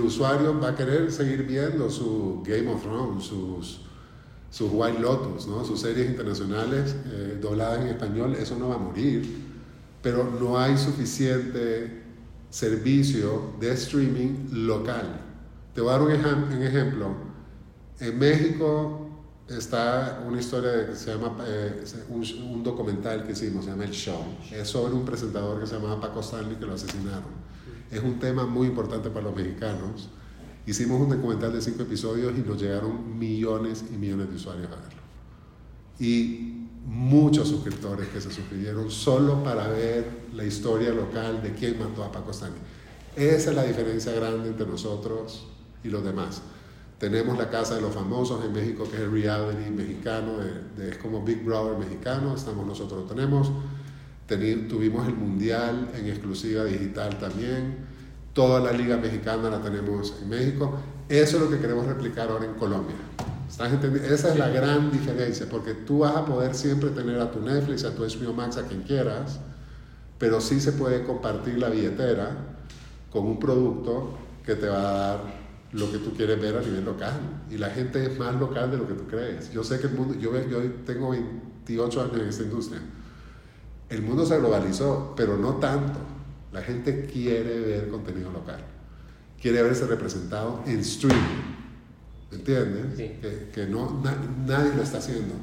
usuario va a querer seguir viendo su Game of Thrones, sus, sus White Lotus, ¿no? sus series internacionales eh, dobladas en español, eso no va a morir, pero no hay suficiente servicio de streaming local. Te voy a dar un, ejemplo. En México está una historia que se llama, eh, un, documental que hicimos, se llama El Show. Es sobre un presentador que se llama Paco Stanley que lo asesinaron. Es un tema muy importante para los mexicanos. Hicimos un documental de cinco episodios y nos llegaron millones y millones de usuarios a verlo. Y muchos suscriptores que se suscribieron solo para ver la historia local de quién mató a Paco Stanley. Esa es la diferencia grande entre nosotros y los demás. Tenemos la Casa de los Famosos en México, que es el reality mexicano, es como Big Brother mexicano, estamos nosotros lo tenemos tuvimos el Mundial en exclusiva digital también. Toda la Liga Mexicana la tenemos en México. Eso es lo que queremos replicar ahora en Colombia. Esa es la gran diferencia, porque tú vas a poder siempre tener a tu Netflix, a tu HBO Max, a quien quieras, pero sí se puede compartir la billetera con un producto que te va a dar lo que tú quieres ver a nivel local. Y la gente es más local de lo que tú crees. Yo sé que el mundo, yo, yo tengo 28 años en esta industria el mundo se globalizó, pero no tanto. La gente quiere ver contenido local, quiere verse representado en streaming. ¿Entiendes? Que, no, nadie lo está haciendo.